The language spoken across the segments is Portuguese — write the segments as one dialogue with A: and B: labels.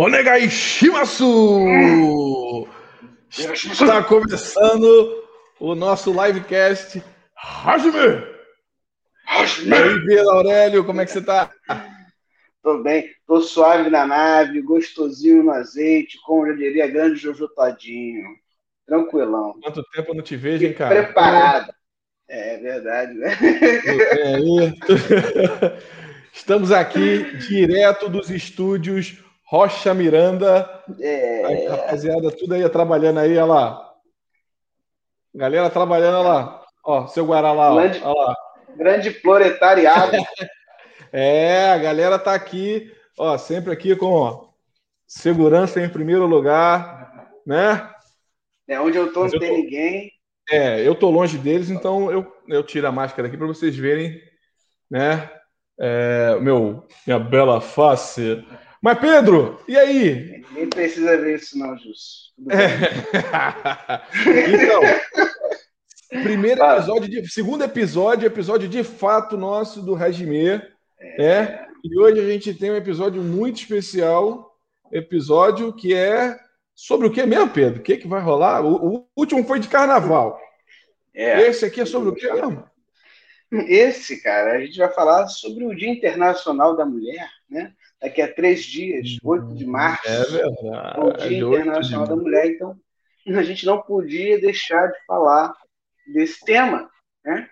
A: Onegai Shimasu! Está começando o nosso livecast Hajime! Hajime! E aí, Pedro Aurélio, como é que você está?
B: Tô bem, tô suave na nave, gostosinho no azeite, como eu diria, grande Jojo Todinho. Tranquilão.
A: Quanto tempo eu não te vejo, hein, cara?
B: Preparado. É verdade, né?
A: É, Estamos aqui direto dos estúdios Rocha Miranda. É... Aí, rapaziada, tudo aí trabalhando aí, olha lá. Galera trabalhando, olha lá. Ó, seu Guará lá,
B: grande,
A: ó, lá.
B: Grande proletariado.
A: é, a galera tá aqui, ó, sempre aqui com ó, segurança em primeiro lugar, né?
B: É onde eu tô, não tem tô... ninguém.
A: É, eu tô longe deles, então eu, eu tiro a máscara aqui para vocês verem, né? É, meu, minha bela face. Mas, Pedro, e aí?
B: Nem precisa ver isso, não, Jus.
A: É. então, primeiro episódio, de, segundo episódio, episódio de fato nosso do Regimê. É. Né? E hoje a gente tem um episódio muito especial, episódio que é sobre o que mesmo, Pedro? O que, que vai rolar? O, o último foi de carnaval. É. Esse aqui é sobre o que mesmo?
B: Esse, cara, a gente vai falar sobre o Dia Internacional da Mulher, né? Daqui a três dias, 8 de março.
A: É verdade.
B: O Dia Internacional da Mulher. Então, a gente não podia deixar de falar desse tema, né?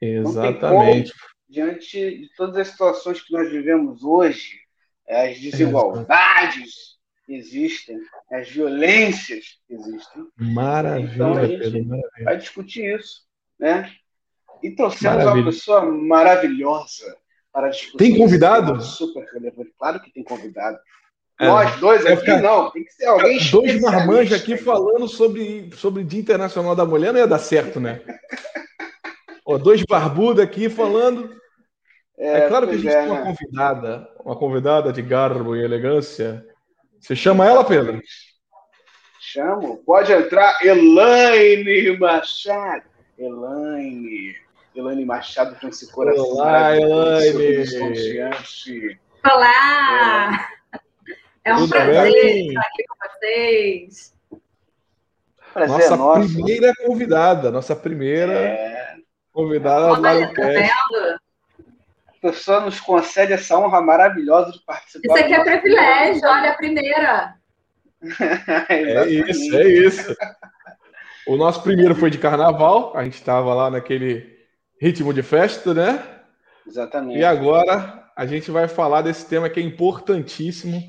A: Exatamente. Como,
B: diante de todas as situações que nós vivemos hoje, as desigualdades que existem, as violências existem.
A: Maravilha,
B: então, a gente Pedro, maravilha. vai discutir isso, né? E trouxemos Maravilha. uma pessoa maravilhosa para discutir.
A: Tem convidado?
B: Super relevante. Claro que tem convidado. É. Nós dois aqui ficar... não, tem que ser alguém
A: Dois marmanjos aqui falando sobre, sobre Dia Internacional da Mulher não ia dar certo, né? Ó, dois barbudos aqui falando. É, é claro que a gente é, tem uma né? convidada, uma convidada de garbo e elegância. Você chama ela, Pedro?
B: Chamo. Pode entrar, Elaine Machado. Elaine. Elaine Machado com esse coração.
A: Olá, Elaine.
C: Olá! É um Tudo prazer bem? estar aqui com vocês.
A: Prazer nossa nosso. primeira convidada, nossa primeira é... convidada
C: do Live
B: A pessoa nos concede essa honra maravilhosa de participar.
C: Isso aqui é privilégio, olha a primeira.
A: é isso, é isso. O nosso primeiro foi de carnaval, a gente estava lá naquele ritmo de festa, né?
B: Exatamente.
A: E agora a gente vai falar desse tema que é importantíssimo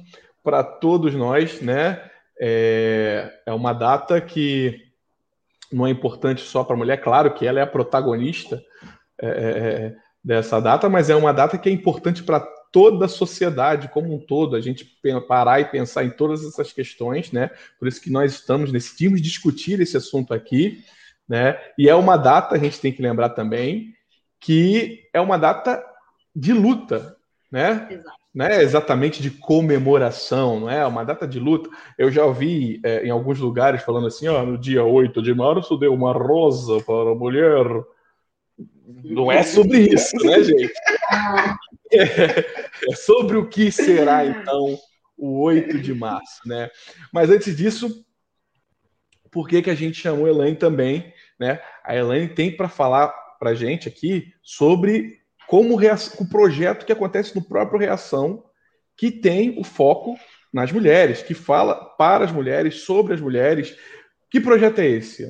A: para todos nós, né? É, é uma data que não é importante só para a mulher, claro que ela é a protagonista é, é, é, dessa data, mas é uma data que é importante para toda a sociedade como um todo, a gente parar e pensar em todas essas questões, né? Por isso que nós estamos, decidimos discutir esse assunto aqui, né? E é uma data, a gente tem que lembrar também, que é uma data de luta, né? Exato. Não é exatamente de comemoração, não é? Uma data de luta. Eu já ouvi é, em alguns lugares falando assim: ó, no dia 8 de março deu uma rosa para a mulher. Não é sobre isso, né, gente? É, é sobre o que será, então, o 8 de março, né? Mas antes disso, por que, que a gente chamou Elaine também, né? A Elaine tem para falar para gente aqui sobre como o projeto que acontece no próprio Reação, que tem o foco nas mulheres, que fala para as mulheres, sobre as mulheres. Que projeto é esse?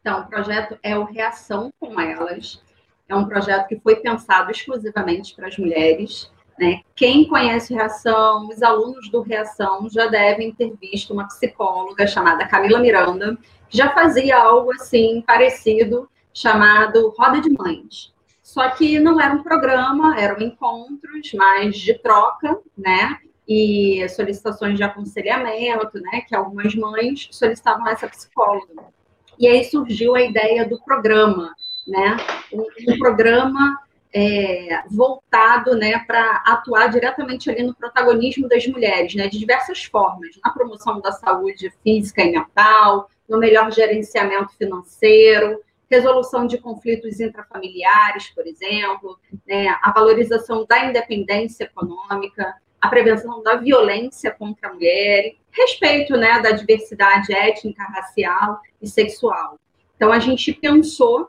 C: Então, o projeto é o Reação com Elas. É um projeto que foi pensado exclusivamente para as mulheres. Né? Quem conhece Reação, os alunos do Reação já devem ter visto uma psicóloga chamada Camila Miranda, que já fazia algo assim parecido, chamado Roda de Mães. Só que não era um programa, eram encontros mais de troca, né? E solicitações de aconselhamento, né? Que algumas mães solicitavam essa psicóloga. E aí surgiu a ideia do programa, né? Um, um programa é, voltado né, para atuar diretamente ali no protagonismo das mulheres, né, de diversas formas, na promoção da saúde física e mental, no melhor gerenciamento financeiro, resolução de conflitos intrafamiliares, por exemplo, né, a valorização da independência econômica, a prevenção da violência contra a mulher, respeito né, da diversidade étnica, racial e sexual. Então, a gente pensou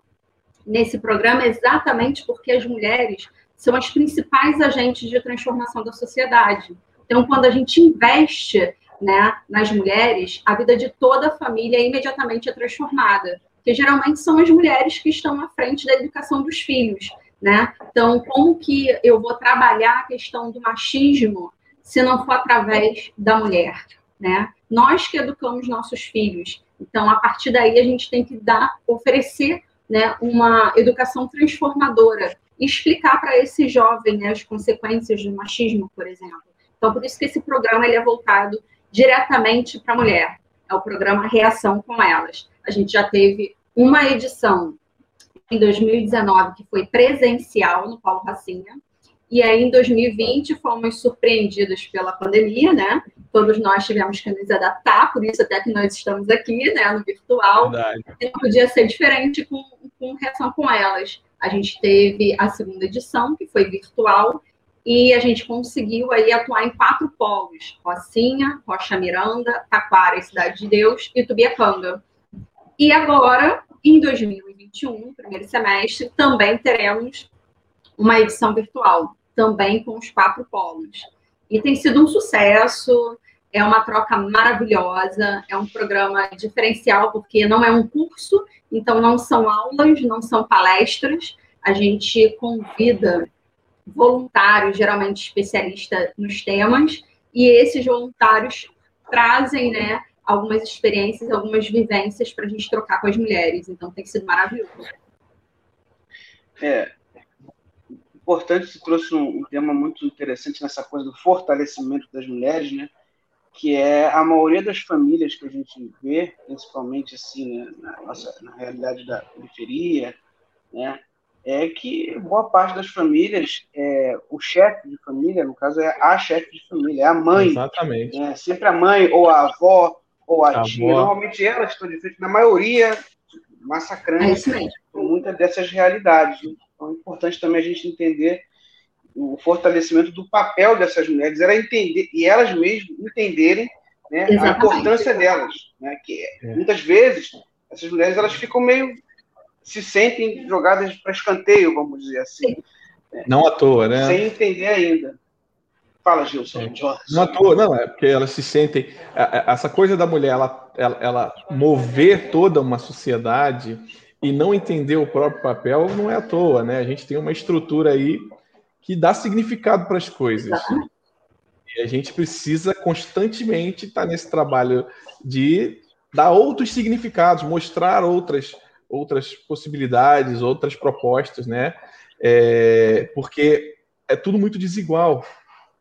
C: nesse programa exatamente porque as mulheres são as principais agentes de transformação da sociedade. Então, quando a gente investe né, nas mulheres, a vida de toda a família imediatamente é transformada, porque geralmente são as mulheres que estão à frente da educação dos filhos. Né? Então, como que eu vou trabalhar a questão do machismo se não for através da mulher? Né? Nós que educamos nossos filhos. Então, a partir daí, a gente tem que dar, oferecer né, uma educação transformadora, explicar para esse jovem né, as consequências do machismo, por exemplo. Então, por isso que esse programa ele é voltado diretamente para a mulher. É o programa Reação com Elas. A gente já teve uma edição em 2019 que foi presencial no Paulo Racinha, e aí, em 2020, fomos surpreendidos pela pandemia, né? Todos nós tivemos que nos adaptar, por isso até que nós estamos aqui, né, no virtual. Verdade. E não podia ser diferente com, com reação com elas. A gente teve a segunda edição, que foi virtual, e a gente conseguiu aí atuar em quatro polos: Rocinha, Rocha Miranda, Taquara, Cidade de Deus e Tubiacanga. E agora, em 2021, primeiro semestre, também teremos uma edição virtual também com os quatro polos. E tem sido um sucesso, é uma troca maravilhosa, é um programa diferencial, porque não é um curso, então não são aulas, não são palestras, a gente convida voluntários, geralmente especialistas nos temas, e esses voluntários trazem, né, algumas experiências, algumas vivências para a gente trocar com as mulheres. Então tem sido maravilhoso.
B: É, importante, você trouxe um, um, tema muito interessante nessa coisa do fortalecimento das mulheres, né? Que é a maioria das famílias que a gente vê, principalmente assim, né, na, nossa, na realidade da periferia, né? É que boa parte das famílias, é, o chefe de família, no caso, é a chefe de família, é a mãe.
A: Exatamente.
B: Né? Sempre a mãe, ou a avó, ou a, a tia. Avó. Normalmente elas estão de frente, na maioria, massacrando é muitas dessas realidades. Né? Então, é importante também a gente entender o fortalecimento do papel dessas mulheres, era entender e elas mesmas entenderem né, a importância delas, né, que é. muitas vezes essas mulheres elas ficam meio se sentem jogadas para escanteio, vamos dizer assim.
A: Não à toa, né?
B: Sem entender ainda. Fala, Gilson.
A: É. Não à toa, não, é porque elas se sentem. Essa coisa da mulher, ela, ela, ela mover toda uma sociedade e não entender o próprio papel não é à toa, né? A gente tem uma estrutura aí que dá significado para as coisas. E a gente precisa constantemente estar nesse trabalho de dar outros significados, mostrar outras outras possibilidades, outras propostas, né? É, porque é tudo muito desigual,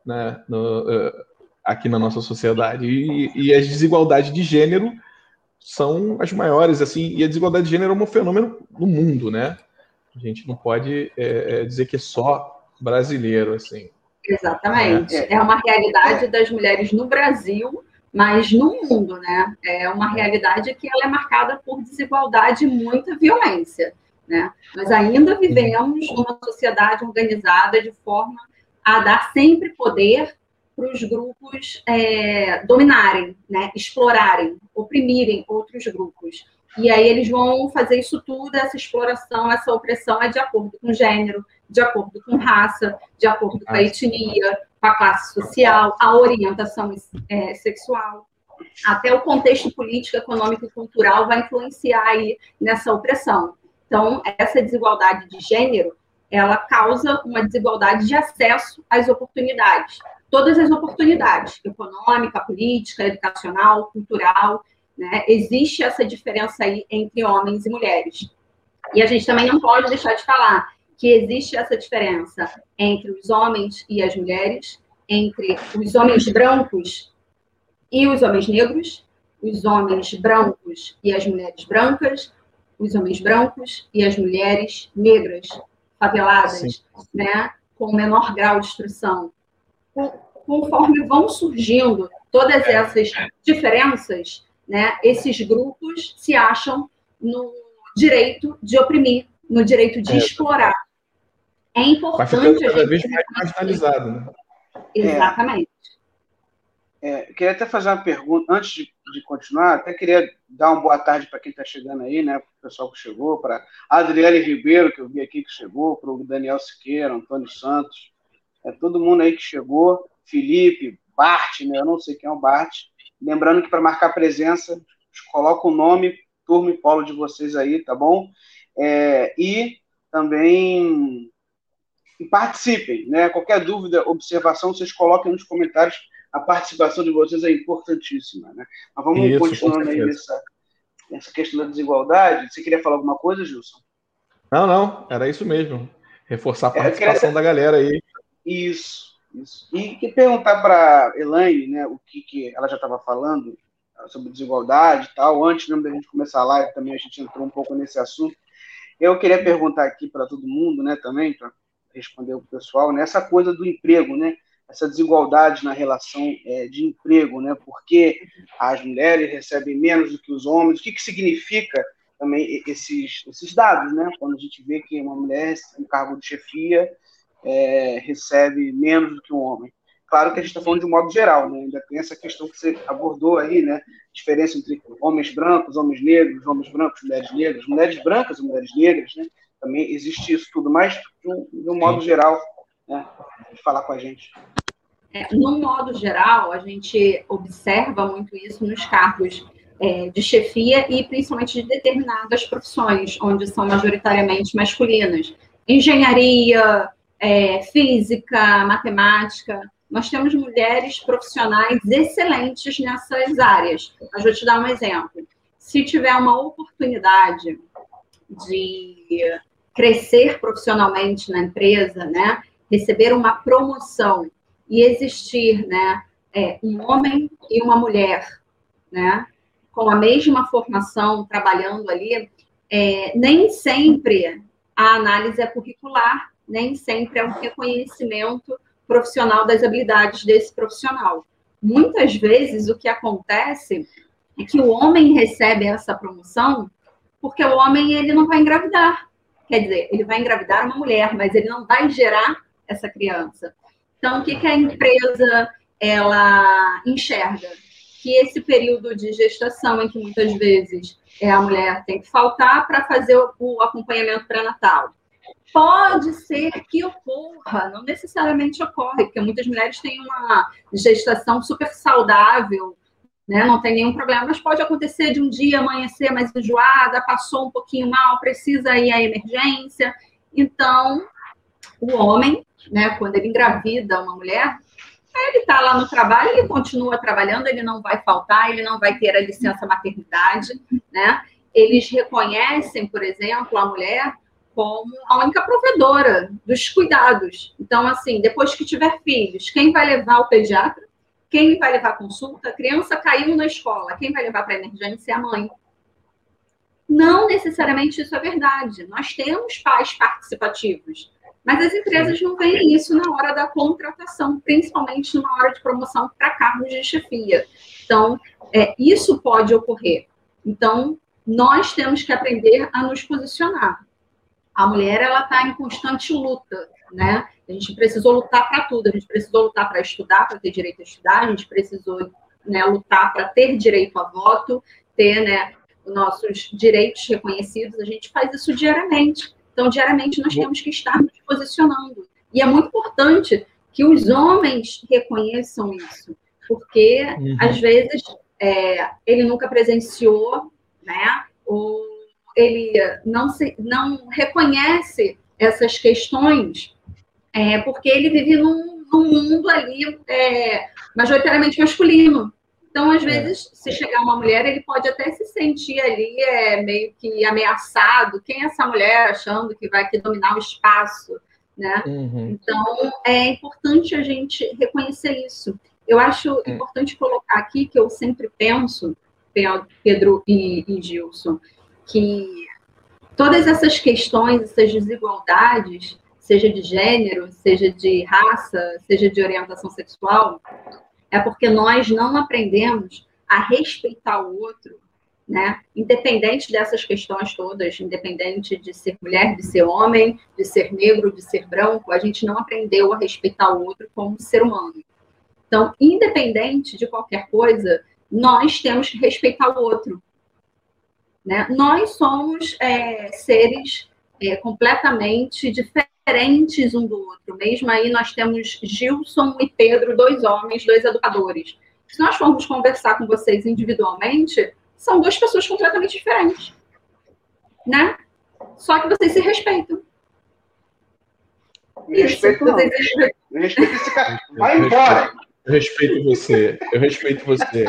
A: né? No, uh, aqui na nossa sociedade e, e as desigualdades de gênero são as maiores, assim, e a desigualdade de gênero é um fenômeno no mundo, né? A gente não pode é, é dizer que é só brasileiro, assim.
C: Exatamente. É, é uma realidade das mulheres no Brasil, mas no mundo, né? É uma realidade que ela é marcada por desigualdade e muita violência, né? Nós ainda vivemos numa sociedade organizada de forma a dar sempre poder para os grupos é, dominarem, né, explorarem, oprimirem outros grupos. E aí eles vão fazer isso tudo, essa exploração, essa opressão é de acordo com gênero, de acordo com raça, de acordo com a etnia, com a classe social, a orientação é, sexual. Até o contexto político, econômico e cultural vai influenciar aí nessa opressão. Então, essa desigualdade de gênero, ela causa uma desigualdade de acesso às oportunidades todas as oportunidades, econômica, política, educacional, cultural, né? Existe essa diferença aí entre homens e mulheres. E a gente também não pode deixar de falar que existe essa diferença entre os homens e as mulheres, entre os homens brancos e os homens negros, os homens brancos e as mulheres brancas, os homens brancos e as mulheres negras, faveladas, Sim. né, com menor grau de instrução, conforme vão surgindo todas essas diferenças, né, esses grupos se acham no direito de oprimir, no direito de é. explorar. É importante. Vai ficando
A: cada vez mais marginalizado, né?
C: Exatamente.
B: É, queria até fazer uma pergunta, antes de, de continuar, até queria dar uma boa tarde para quem está chegando aí, né? Para o pessoal que chegou, para Adriele Ribeiro, que eu vi aqui que chegou, para o Daniel Siqueira, Antônio Santos, é todo mundo aí que chegou, Felipe, Bart, né? Eu não sei quem é o Bart. Lembrando que para marcar presença, coloca o nome, turma e polo de vocês aí, tá bom? É, e também e participem, né? Qualquer dúvida, observação, vocês coloquem nos comentários a participação de vocês é importantíssima. Né? Mas vamos Isso, continuando aí nessa, nessa questão da desigualdade. Você queria falar alguma coisa, Gilson?
A: Não, não, era isso mesmo. Reforçar a participação queria... da galera aí.
B: Isso, isso. E que perguntar para Elaine, né, o que, que ela já estava falando sobre desigualdade e tal. Antes mesmo da gente começar a live, também a gente entrou um pouco nesse assunto. Eu queria perguntar aqui para todo mundo, né, também, para responder o pessoal, né, essa coisa do emprego, né? essa desigualdade na relação é, de emprego, né? Porque as mulheres recebem menos do que os homens. O que, que significa também esses, esses dados, né? Quando a gente vê que uma mulher em cargo de chefia é, recebe menos do que um homem. Claro que a gente está falando de um modo geral, né? Ainda tem essa questão que você abordou aí, né? Diferença entre homens brancos, homens negros, homens brancos, mulheres negras, mulheres brancas e mulheres negras, né? Também existe isso tudo, mas de um, de um modo geral, né? Falar com a gente.
C: É, no modo geral, a gente observa muito isso nos cargos é, de chefia e principalmente de determinadas profissões, onde são majoritariamente masculinas. Engenharia, é, física, matemática. Nós temos mulheres profissionais excelentes nessas áreas. Mas vou te dar um exemplo. Se tiver uma oportunidade de crescer profissionalmente na empresa, né, receber uma promoção e existir né, é, um homem e uma mulher né, com a mesma formação trabalhando ali, é, nem sempre a análise é curricular, nem sempre é um reconhecimento profissional das habilidades desse profissional. Muitas vezes o que acontece é que o homem recebe essa promoção porque o homem ele não vai engravidar. Quer dizer, ele vai engravidar uma mulher, mas ele não vai gerar essa criança. Então, o que, que a empresa ela enxerga? Que esse período de gestação, em que muitas vezes é, a mulher tem que faltar para fazer o, o acompanhamento pré-natal, pode ser que ocorra, não necessariamente ocorre, porque muitas mulheres têm uma gestação super saudável, né? não tem nenhum problema, mas pode acontecer de um dia amanhecer mais enjoada, passou um pouquinho mal, precisa ir à emergência. Então, o homem né, quando ele engravida uma mulher, ele está lá no trabalho, ele continua trabalhando, ele não vai faltar, ele não vai ter a licença maternidade, né? Eles reconhecem, por exemplo, a mulher como a única provedora dos cuidados. Então, assim, depois que tiver filhos, quem vai levar o pediatra? Quem vai levar consulta? A criança caiu na escola, quem vai levar para a emergência é a mãe. Não necessariamente isso é verdade. Nós temos pais participativos. Mas as empresas não veem isso na hora da contratação, principalmente numa hora de promoção para cargos de chefia. Então, é, isso pode ocorrer. Então, nós temos que aprender a nos posicionar. A mulher, ela está em constante luta, né? A gente precisou lutar para tudo. A gente precisou lutar para estudar, para ter direito a estudar. A gente precisou né, lutar para ter direito a voto, ter né, nossos direitos reconhecidos. A gente faz isso diariamente. Então, diariamente, nós temos que estar nos posicionando. E é muito importante que os homens reconheçam isso, porque, uhum. às vezes, é, ele nunca presenciou, né? Ou ele não, se, não reconhece essas questões, é, porque ele vive num, num mundo ali é, majoritariamente masculino. Então, às é. vezes, se chegar uma mulher, ele pode até se sentir ali é, meio que ameaçado. Quem é essa mulher achando que vai aqui dominar o espaço? Né? Uhum. Então, é importante a gente reconhecer isso. Eu acho é. importante colocar aqui que eu sempre penso, Pedro e, e Gilson, que todas essas questões, essas desigualdades, seja de gênero, seja de raça, seja de orientação sexual, é porque nós não aprendemos a respeitar o outro né? Independente dessas questões todas, independente de ser mulher, de ser homem, de ser negro, de ser branco, a gente não aprendeu a respeitar o outro como ser humano. Então, independente de qualquer coisa, nós temos que respeitar o outro. Né? Nós somos é, seres é, completamente diferentes um do outro. Mesmo aí nós temos Gilson e Pedro, dois homens, dois educadores. Se nós formos conversar com vocês individualmente, são duas pessoas completamente diferentes. Né? Só que vocês se respeitam.
B: Me respeito não. Vocês... respeito esse cara. Vai embora.
A: Eu respeito você. Eu respeito você.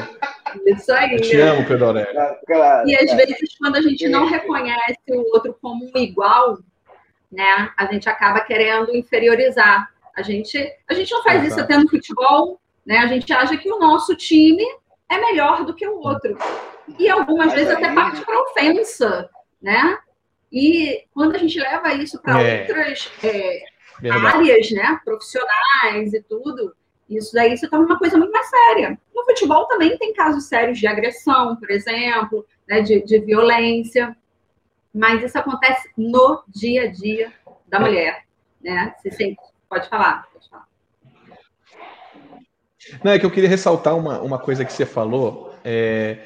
C: Isso aí.
A: Eu te amo, Pedro Aurélio.
C: Claro, e às vezes, quando a gente não reconhece o outro como um igual, né, a gente acaba querendo inferiorizar. A gente, a gente não faz isso até no futebol, né? A gente acha que o nosso time é melhor do que o outro. E algumas Mas vezes aí... até parte para ofensa, né? E quando a gente leva isso para é. outras é, áreas, né, profissionais e tudo, isso daí se torna uma coisa muito mais séria. No futebol também tem casos sérios de agressão, por exemplo, né, de, de violência, mas isso acontece no dia a dia da mulher, né? Você sempre pode falar.
A: Não, é que eu queria ressaltar uma, uma coisa que você falou, é,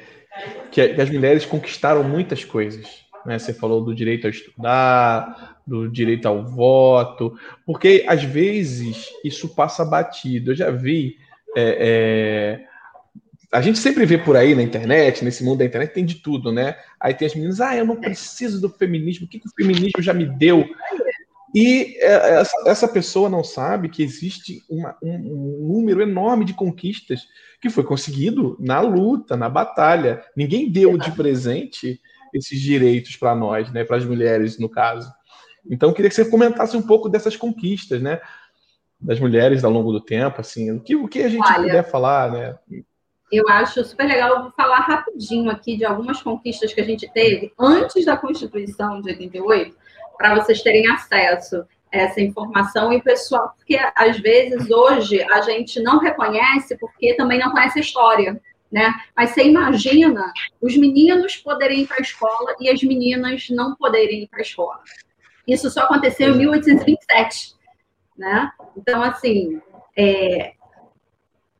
A: que, que as mulheres conquistaram muitas coisas. Né? Você falou do direito a estudar, do direito ao voto, porque às vezes isso passa batido. Eu já vi. É, é, a gente sempre vê por aí na internet, nesse mundo da internet, tem de tudo, né? Aí tem as meninas, ah, eu não preciso do feminismo, o que, que o feminismo já me deu? E é, essa pessoa não sabe que existe uma, um, um, número enorme de conquistas que foi conseguido na luta, na batalha. Ninguém deu de presente esses direitos para nós, né, para as mulheres, no caso. Então, queria que você comentasse um pouco dessas conquistas, né, das mulheres ao longo do tempo, assim, o que, o que a gente Olha, puder falar, né?
C: Eu acho super legal, eu vou falar rapidinho aqui de algumas conquistas que a gente teve antes da Constituição de 88, para vocês terem acesso a essa informação e pessoal, porque às vezes hoje a gente não reconhece porque também não conhece a história né? Mas você imagina os meninos poderem ir para a escola e as meninas não poderem ir para a escola. Isso só aconteceu em 1827, né? Então, assim, é...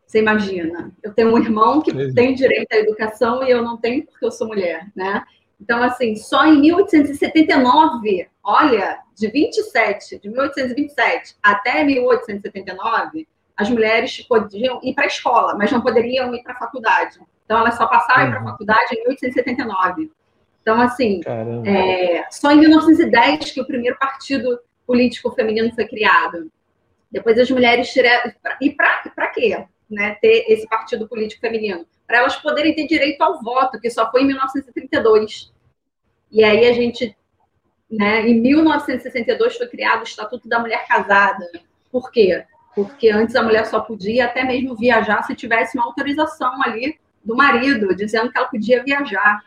C: você imagina, eu tenho um irmão que tem direito à educação e eu não tenho porque eu sou mulher, né? Então, assim, só em 1879, olha, de 27, de 1827 até 1879, as mulheres podiam ir para a escola, mas não poderiam ir para a faculdade. Então, elas só passaram uhum. para a faculdade em 1879. Então, assim, é, só em 1910 que o primeiro partido político feminino foi criado. Depois as mulheres tiraram. E para quê? Né, ter esse partido político feminino? Para elas poderem ter direito ao voto, que só foi em 1932. E aí a gente. Né, em 1962 foi criado o Estatuto da Mulher Casada. Por quê? porque antes a mulher só podia até mesmo viajar se tivesse uma autorização ali do marido, dizendo que ela podia viajar.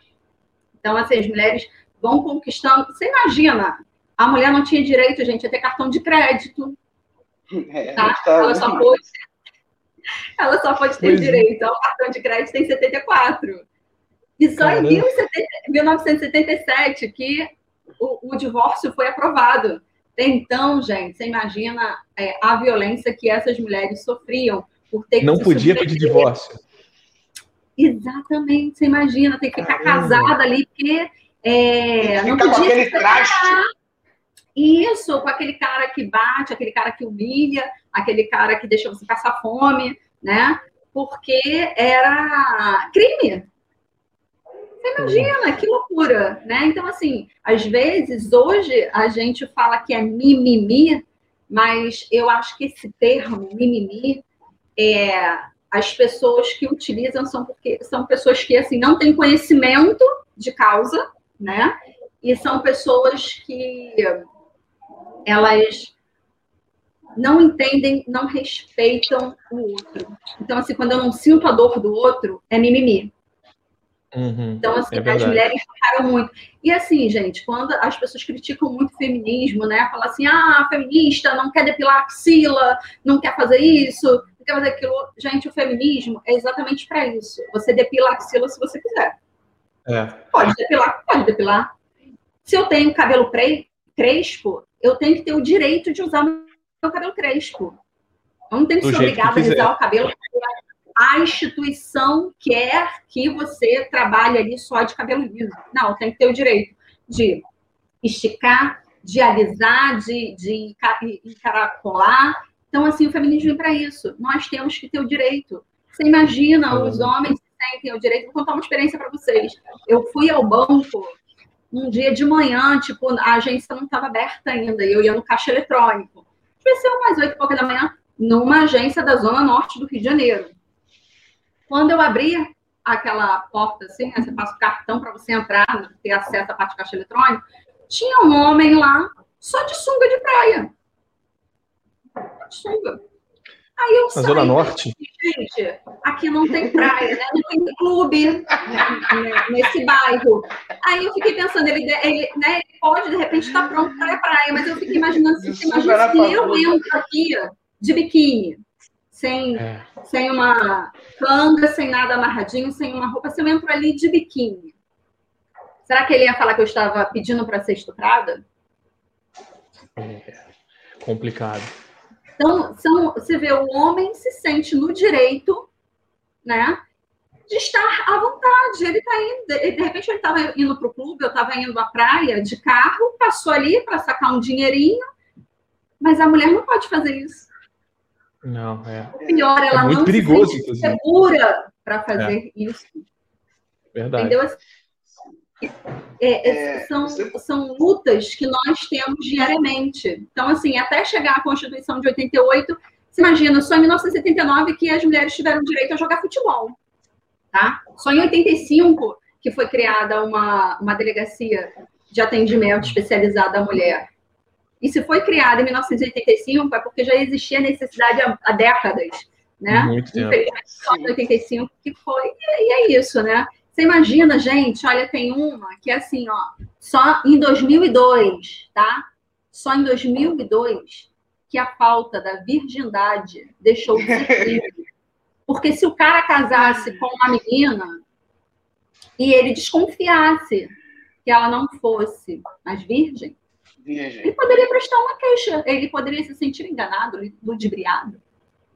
C: Então, assim, as mulheres vão conquistando. Você imagina, a mulher não tinha direito, gente, a ter cartão de crédito. É, tá? tá ela, só pode, ela só pode ter pois é. direito ao cartão de crédito em 74. E só Caramba. em 1977 que o, o divórcio foi aprovado. Então, gente, você imagina é, a violência que essas mulheres sofriam por ter que
A: Não podia pedir divórcio.
C: Exatamente, você imagina, ter que ficar Caramba. casada ali, porque é, não podia
B: com aquele traste.
C: Isso, com aquele cara que bate, aquele cara que humilha, aquele cara que deixa você passar fome, né? Porque era crime. Você imagina, que loucura, né? Então, assim, às vezes, hoje, a gente fala que é mimimi, mas eu acho que esse termo, mimimi, é, as pessoas que utilizam são porque são pessoas que, assim, não têm conhecimento de causa, né? E são pessoas que elas não entendem, não respeitam o outro. Então, assim, quando eu não sinto a dor do outro, é mimimi. Uhum, então, assim, é as mulheres ficaram muito. E assim, gente, quando as pessoas criticam muito o feminismo, né? Falam assim, ah, feminista não quer depilar a axila, não quer fazer isso, não quer fazer aquilo. Gente, o feminismo é exatamente para isso. Você depila a axila se você quiser. É. Pode depilar, pode depilar. Se eu tenho cabelo crespo, eu tenho que ter o direito de usar meu cabelo crespo. Eu não tenho que ser obrigada a alisar o cabelo. A instituição quer que você trabalhe ali só de cabelo liso. Não, tem que ter o direito de esticar, de alisar, de, de encaracolar. Então, assim, o feminismo vem para isso. Nós temos que ter o direito. Você imagina, os homens sentem o direito. Vou contar uma experiência para vocês. Eu fui ao banco um dia de manhã, tipo, a agência não estava aberta ainda, e eu ia no caixa eletrônico. Ser umas oito e pouca da manhã, numa agência da Zona Norte do Rio de Janeiro. Quando eu abri aquela porta assim, né, você passa o cartão para você entrar, ter acesso à parte de caixa eletrônica, tinha um homem lá só de sunga de praia. De sunga. Aí eu
A: saí, Zona Norte?
C: Gente, aqui não tem praia, né? não tem clube né, nesse bairro. Aí eu fiquei pensando, ele, ele, né, ele pode, de repente, estar tá pronto para a praia, mas eu fiquei imaginando, assim, imagina se eu entro aqui de biquíni, sem, é. sem uma canga, sem nada amarradinho, sem uma roupa, se eu entro ali de biquíni. Será que ele ia falar que eu estava pedindo para ser estuprada?
A: É complicado.
C: Então, são, você vê, o homem se sente no direito, né, de estar à vontade. Ele está indo, de repente ele estava indo para o clube, eu estava indo à praia de carro, passou ali para sacar um dinheirinho, mas a mulher não pode fazer isso.
A: Não, é.
C: O pior, ela é muito não
A: perigoso,
C: se sente segura para fazer é. isso.
A: Verdade.
C: Entendeu? É, é, são, são lutas que nós temos diariamente. Então, assim, até chegar à Constituição de 88, você imagina, só em 1979 que as mulheres tiveram direito a jogar futebol. Tá? Só em 85 que foi criada uma, uma delegacia de atendimento especializada à mulher. E se foi criada em 1985 é porque já existia necessidade há, há décadas, né?
A: Muito tempo. Infelizmente,
C: só em 85 que foi. E, e é isso, né? Você imagina, gente, olha, tem uma que é assim, ó, só em 2002, tá? Só em 2002 que a falta da virgindade deixou de ser crime. Porque se o cara casasse com uma menina e ele desconfiasse que ela não fosse mais virgem, virgem. ele poderia prestar uma queixa, ele poderia se sentir enganado, ludibriado.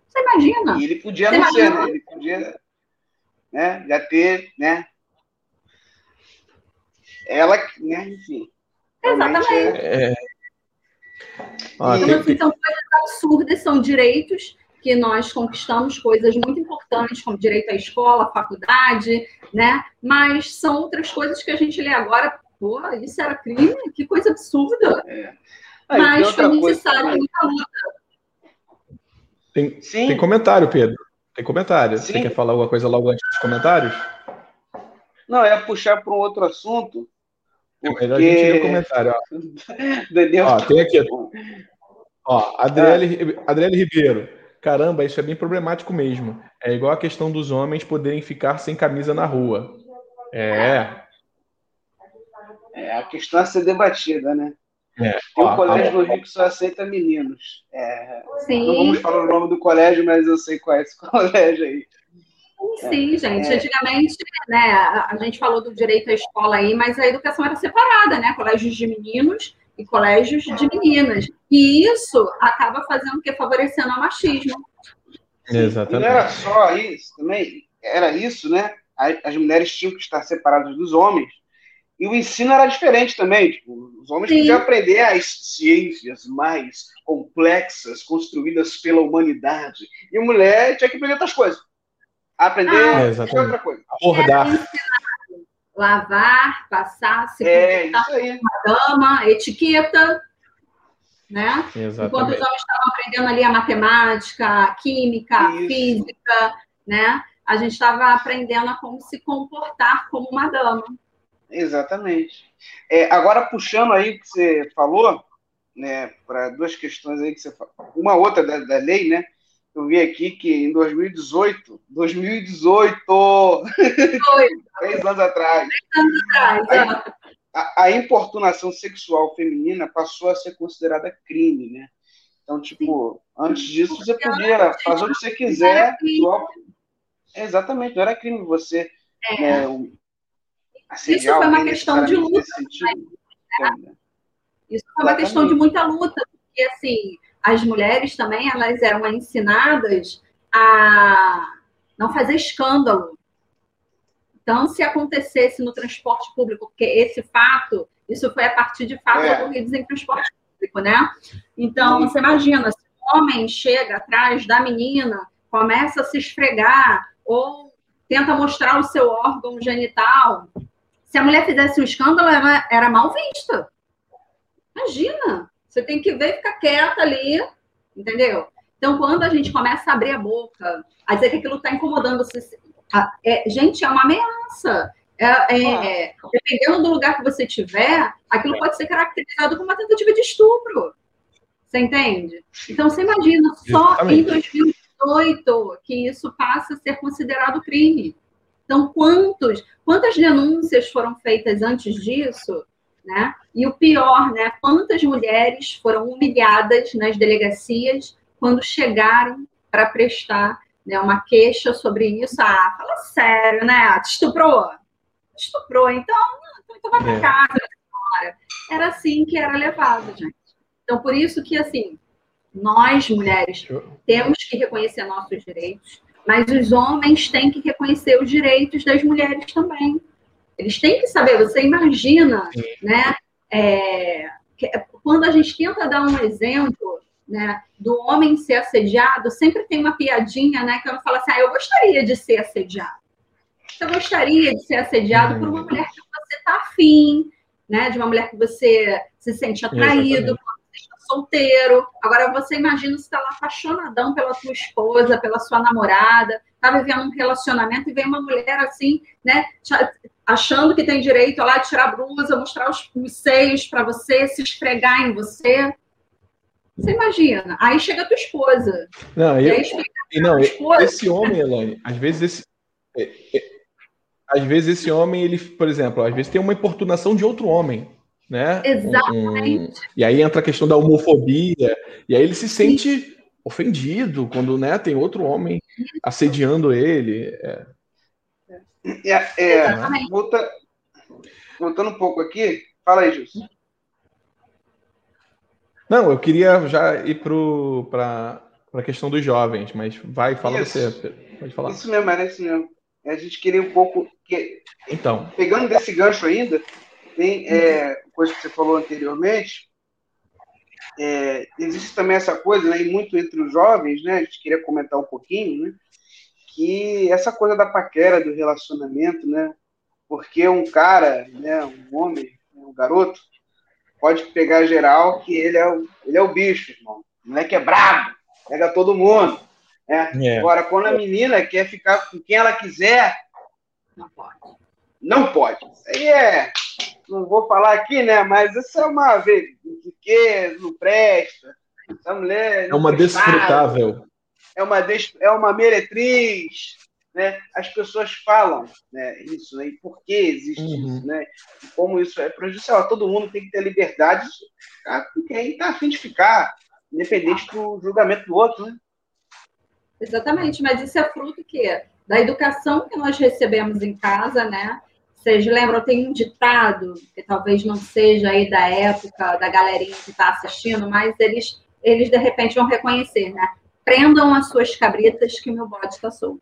C: Você imagina?
B: E ele podia Você não imagina? ser, né? Ele podia né, já ter, né, ela, né, enfim.
C: Exatamente. É... Ah, então, assim, são coisas absurdas, são direitos que nós conquistamos, coisas muito importantes, como direito à escola, à faculdade, né? Mas são outras coisas que a gente lê agora, pô, isso era crime? Que coisa absurda. É. Ah, Mas foi necessário muita luta.
A: Tem, tem comentário, Pedro. Tem comentário. Sim. Você quer falar alguma coisa logo antes dos comentários?
B: Não, é puxar para um outro assunto
A: porque... É melhor a gente ler o comentário. Ó.
B: Daniel...
A: ó, tem aqui. Ó, Adriele, é. Adriele Ribeiro. Caramba, isso é bem problemático mesmo. É igual a questão dos homens poderem ficar sem camisa na rua. É.
B: É a questão a ser debatida, né?
A: É.
B: Tem um ó, colégio ó, no Rio que só aceita meninos. É, Sim. Não vamos falar o nome do colégio, mas eu sei qual é esse colégio aí.
C: Sim, gente. É. Antigamente, né, a gente falou do direito à escola aí, mas a educação era separada, né? Colégios de meninos e colégios de meninas. E isso acaba fazendo o que? Favorecendo o machismo.
A: Exatamente.
B: E não era só isso também, era isso, né? As mulheres tinham que estar separadas dos homens. E o ensino era diferente também. Tipo, os homens Sim. podiam aprender as ciências mais complexas construídas pela humanidade. E a mulher tinha que aprender outras coisas Aprender ah, é outra coisa.
A: Abordar.
C: Lavar, passar, se
B: é, aí.
C: uma dama, etiqueta, né?
A: Exatamente.
C: Enquanto os homens estavam aprendendo ali a matemática, a química, a física, né? A gente estava aprendendo a como se comportar como uma dama.
B: Exatamente. É, agora, puxando aí o que você falou, né, para duas questões aí que você falou. Uma outra da, da lei, né? Eu vi aqui que em 2018, 2018, três anos atrás,
C: anos atrás
B: a, a, importunação sexual feminina passou a ser considerada crime, né? Então, tipo, Sim. antes disso você podia fazer o que você quiser. Exatamente, não era crime você. É. Né, um...
C: isso foi uma questão de luta. Né? Isso foi uma questão de muita luta, porque assim, as mulheres também elas eram ensinadas a não fazer escândalo. Então, se acontecesse no transporte público, porque esse fato, isso foi a partir de fatos é. ocorridos em transporte público, né? Então, Sim. você imagina, se um homem chega atrás da menina, começa a se esfregar, ou tenta mostrar o seu órgão genital, se a mulher fizesse um escândalo, ela era mal vista. Imagina, você tem que ver e ficar quieta ali, entendeu? Então, quando a gente começa a abrir a boca, a dizer que aquilo está incomodando você, é, gente, é uma ameaça. É, é, é, dependendo do lugar que você tiver, aquilo pode ser caracterizado como uma tentativa de estupro. Você entende? Então, você imagina, só Exatamente. em 2018 que isso passa a ser considerado crime. Então, quantos, quantas denúncias foram feitas antes disso né? E o pior, né? Quantas mulheres foram humilhadas nas delegacias quando chegaram para prestar né, uma queixa sobre isso? Ah, fala sério, né? Te estuprou? Te estuprou, então, então vai para é. casa, senhora. Era assim que era levado, gente. Então, por isso que, assim, nós, mulheres, temos que reconhecer nossos direitos, mas os homens têm que reconhecer os direitos das mulheres também. Eles têm que saber, você imagina, né? É, quando a gente tenta dar um exemplo né, do homem ser assediado, sempre tem uma piadinha, né? Que eu falo assim, ah, eu gostaria de ser assediado. Eu gostaria de ser assediado por uma uhum. mulher que você está afim, né? De uma mulher que você se sente atraído, solteiro. Agora você imagina você está lá apaixonadão pela sua esposa, pela sua namorada, tá vivendo um relacionamento e vem uma mulher assim, né, achando que tem direito a lá tirar a blusa, mostrar os, os seios para você, se esfregar em você. Você imagina? Aí chega a tua esposa.
A: Não, eu, e não, esposa, esse homem, Elaine, às vezes esse, é, é, às vezes esse homem, ele, por exemplo, às vezes tem uma importunação de outro homem né?
C: Exatamente. Um,
A: e aí entra a questão da homofobia, e aí ele se sente Sim. ofendido quando né, tem outro homem assediando ele. É,
B: é, é volta, voltando um pouco aqui, fala aí, Jus.
A: Não, eu queria já ir para a questão dos jovens, mas vai, fala isso. você. Pode falar.
B: Isso mesmo, era isso mesmo. A gente queria um pouco. Que,
A: então.
B: Pegando desse gancho ainda, tem é, coisa que você falou anteriormente, é, existe também essa coisa, né, e muito entre os jovens, né, a gente queria comentar um pouquinho, né, que essa coisa da paquera, do relacionamento, né, porque um cara, né, um homem, um garoto, pode pegar geral que ele é o, ele é o bicho, irmão. O moleque é brabo, pega todo mundo. Né? É. Agora, quando a menina quer ficar com quem ela quiser, não pode. Não pode. Isso aí é não vou falar aqui, né? Mas isso é uma vez que não presta. Essa mulher.
A: É uma desfrutável.
B: É uma, é uma meretriz. Né? As pessoas falam né, isso, né? E por que existe uhum. isso, né? E como isso é prejudicial. Todo mundo tem que ter liberdade com quem está afim de ficar, independente do julgamento do outro, né?
C: Exatamente, mas isso é fruto que da educação que nós recebemos em casa, né? Vocês lembram, tem um ditado, que talvez não seja aí da época da galerinha que está assistindo, mas eles, eles de repente vão reconhecer, né? Prendam as suas cabritas que meu bode está solto.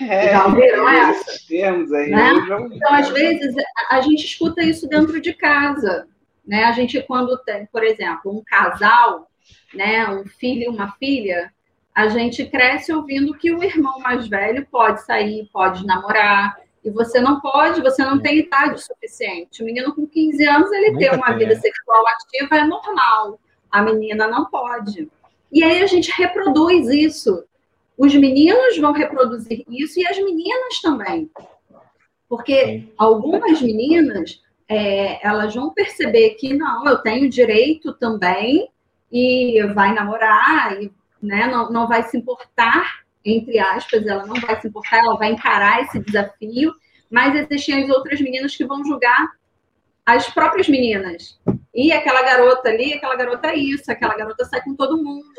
B: É, Já ouviram essa? Termos aí,
C: né? Então, às vezes, a gente escuta isso dentro de casa. Né? A gente, quando tem, por exemplo, um casal, né, um filho e uma filha, a gente cresce ouvindo que o irmão mais velho pode sair, pode namorar, e você não pode, você não tem idade suficiente. O menino com 15 anos, ele Nunca ter uma tem, vida é. sexual ativa é normal. A menina não pode. E aí a gente reproduz isso. Os meninos vão reproduzir isso e as meninas também. Porque algumas meninas, é, elas vão perceber que não, eu tenho direito também e vai namorar e né, não, não vai se importar entre aspas, ela não vai se importar, ela vai encarar esse desafio, mas existem as outras meninas que vão julgar as próprias meninas. E aquela garota ali, aquela garota é isso, aquela garota sai com todo mundo.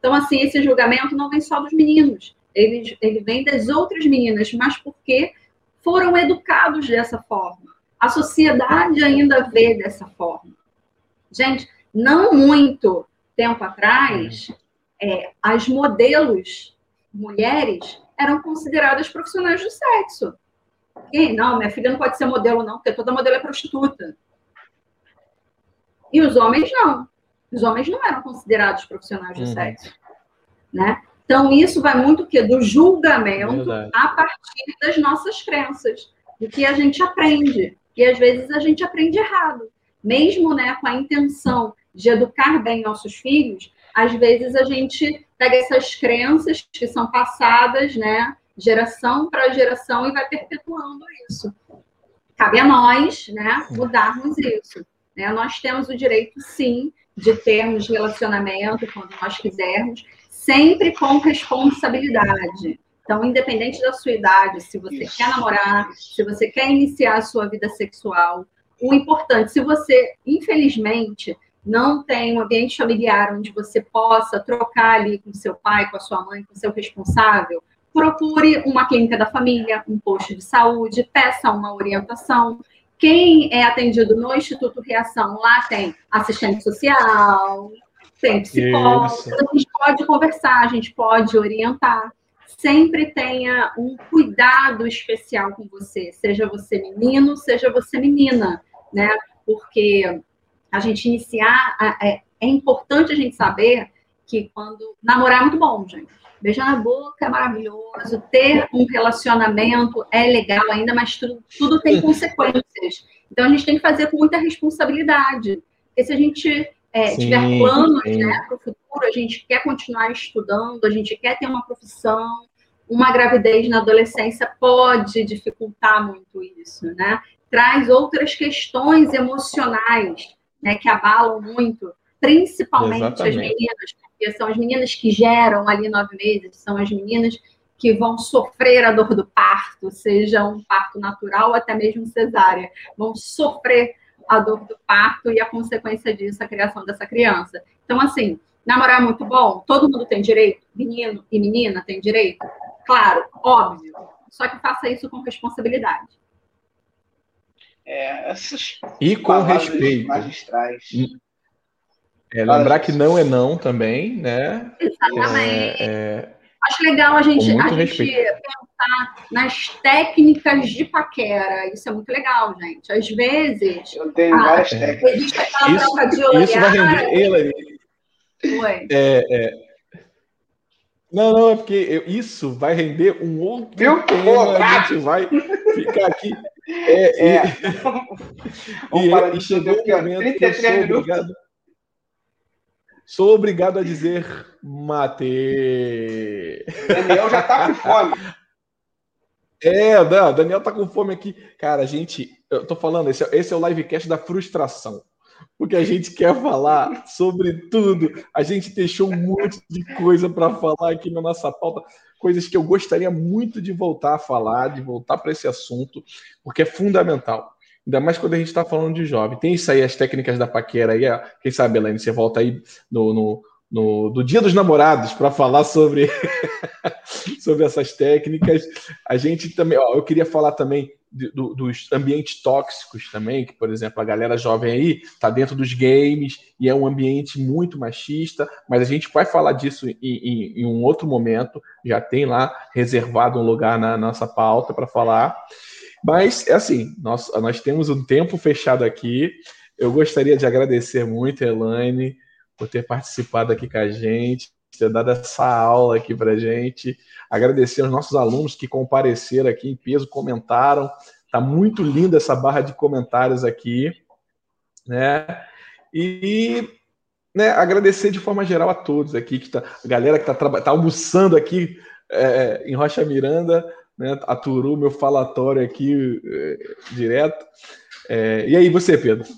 C: Então, assim, esse julgamento não vem só dos meninos, ele, ele vem das outras meninas, mas porque foram educados dessa forma. A sociedade ainda vê dessa forma. Gente, não muito tempo atrás, é, as modelos mulheres eram consideradas profissionais do sexo. E, não, minha filha não pode ser modelo, não, porque toda modelo é prostituta. E os homens não. Os homens não eram considerados profissionais do uhum. sexo. Né? Então, isso vai muito que do julgamento Verdade. a partir das nossas crenças, do que a gente aprende. E às vezes a gente aprende errado. Mesmo né, com a intenção de educar bem nossos filhos, às vezes a gente pega essas crenças que são passadas, né, geração para geração e vai perpetuando isso. Cabe a nós, né, mudarmos isso. Né? Nós temos o direito, sim, de termos relacionamento quando nós quisermos, sempre com responsabilidade. Então, independente da sua idade, se você Isso. quer namorar, se você quer iniciar a sua vida sexual, o importante, se você, infelizmente, não tem um ambiente familiar onde você possa trocar ali com seu pai, com a sua mãe, com seu responsável, procure uma clínica da família, um posto de saúde, peça uma orientação. Quem é atendido no Instituto Reação, lá tem assistente social, tem psicólogo, Isso. a gente pode conversar, a gente pode orientar. Sempre tenha um cuidado especial com você, seja você menino, seja você menina, né? Porque a gente iniciar, é, é importante a gente saber que quando namorar é muito bom, gente. Beijar na boca é maravilhoso, ter um relacionamento é legal ainda, mas tudo, tudo tem consequências. Então a gente tem que fazer com muita responsabilidade. Porque se a gente é, sim, tiver planos né, para o futuro, a gente quer continuar estudando, a gente quer ter uma profissão, uma gravidez na adolescência pode dificultar muito isso, né? Traz outras questões emocionais né, que abalam muito, principalmente Exatamente. as meninas, porque são as meninas que geram ali nove meses, são as meninas que vão sofrer a dor do parto, seja um parto natural ou até mesmo cesárea, vão sofrer a dor do parto e a consequência disso, a criação dessa criança. Então, assim, namorar é muito bom, todo mundo tem direito, menino e menina tem direito, claro, óbvio, só que faça isso com responsabilidade.
A: É, e com respeito. Magistrais. É, lembrar que não é não também, né?
C: Exatamente. É, é... Acho legal a gente, a gente pensar nas técnicas de paquera. Isso é muito legal, gente. Às vezes.
B: Eu tenho a, várias técnicas. Existe aquela
A: isso, troca de olhar. Isso vai render. Oi. É, é, não, não, é porque eu, isso vai render um outro Meu tema. A gente vai ficar aqui é, é. E, e, e chegou o momento que eu sou obrigado, sou obrigado a dizer mate.
B: Daniel já tá com fome.
A: É, não, Daniel tá com fome aqui. Cara, a gente, eu tô falando, esse, é, esse é o livecast da frustração. Porque a gente quer falar sobre tudo. A gente deixou um monte de coisa para falar aqui na nossa pauta coisas que eu gostaria muito de voltar a falar, de voltar para esse assunto, porque é fundamental. Ainda mais quando a gente está falando de jovem. Tem isso aí, as técnicas da paquera aí. Quem sabe, Elaine, você volta aí no, no, no do Dia dos Namorados para falar sobre, sobre essas técnicas. A gente também, ó, eu queria falar também do, dos ambientes tóxicos também, que, por exemplo, a galera jovem aí está dentro dos games e é um ambiente muito machista, mas a gente vai falar disso em, em, em um outro momento, já tem lá reservado um lugar na nossa pauta para falar. Mas é assim, nós, nós temos um tempo fechado aqui. Eu gostaria de agradecer muito, Elaine, por ter participado aqui com a gente, ter dado essa aula aqui para gente. Agradecer aos nossos alunos que compareceram aqui em peso, comentaram. Tá muito linda essa barra de comentários aqui, né? E né, agradecer de forma geral a todos aqui, que tá, a galera que está tá almoçando aqui é, em Rocha Miranda, né, a Turu, meu falatório aqui é, direto. É, e aí, você, Pedro?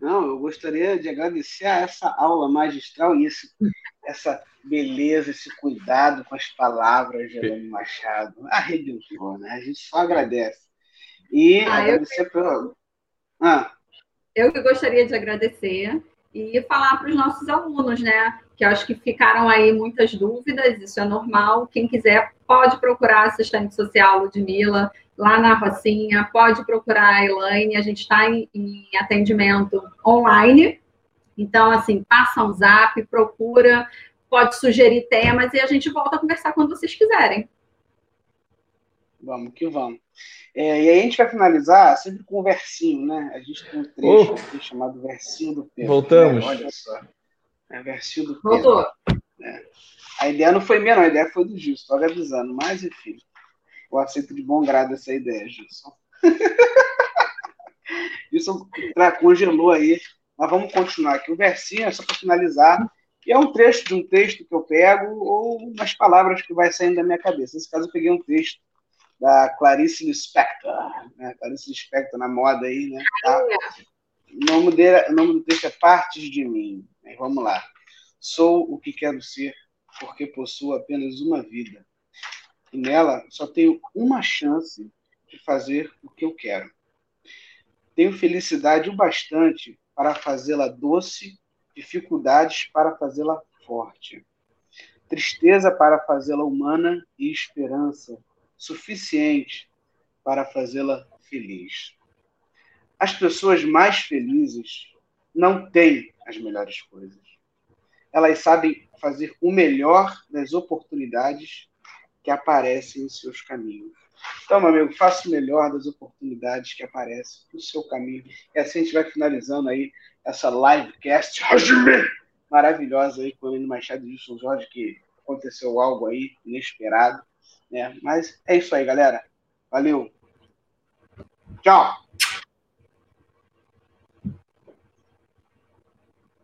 B: Não, eu gostaria de agradecer a essa aula magistral e esse, essa beleza, esse cuidado com as palavras de Helene Machado. Arrebentou, né? A gente só agradece. E ah, agradecer eu... pelo.
C: Ah. Eu que gostaria de agradecer. E falar para os nossos alunos, né? Que acho que ficaram aí muitas dúvidas, isso é normal. Quem quiser pode procurar assistente social Ludmilla lá na Rocinha, pode procurar a Elaine, a gente está em, em, atendimento online. Então, assim, passa um zap, procura, pode sugerir temas e a gente volta a conversar quando vocês quiserem.
B: Vamos que vamos. É, e aí a gente vai finalizar sempre com um versinho, né? A gente tem um trecho oh. aqui chamado Versinho do Pedro.
A: Voltamos. Né?
B: Olha só. É versinho do Pedro. Voltou. É. A ideia não foi minha, não. A ideia foi do Gilson, só avisando. Mas, enfim, eu aceito de bom grado essa ideia, Gilson. Gilson congelou aí. Mas vamos continuar aqui. O versinho é só para finalizar. E é um trecho de um texto que eu pego ou umas palavras que vai saindo da minha cabeça. Nesse caso, eu peguei um texto da Clarice Lispector, né? Clarice Lispector na moda aí, né? Tá? O, nome dele, o nome do texto é Partes de Mim. Vamos lá. Sou o que quero ser, porque possuo apenas uma vida. E nela só tenho uma chance de fazer o que eu quero. Tenho felicidade o bastante para fazê-la doce, dificuldades para fazê-la forte, tristeza para fazê-la humana e esperança suficiente para fazê-la feliz. As pessoas mais felizes não têm as melhores coisas. Elas sabem fazer o melhor das oportunidades que aparecem em seus caminhos. Então, meu amigo, faça o melhor das oportunidades que aparecem no seu caminho. E assim a gente vai finalizando aí essa livecast maravilhosa aí com o Machado Wilson Jorge, que aconteceu algo aí inesperado. Né? Mas é isso aí, galera. Valeu. Tchau.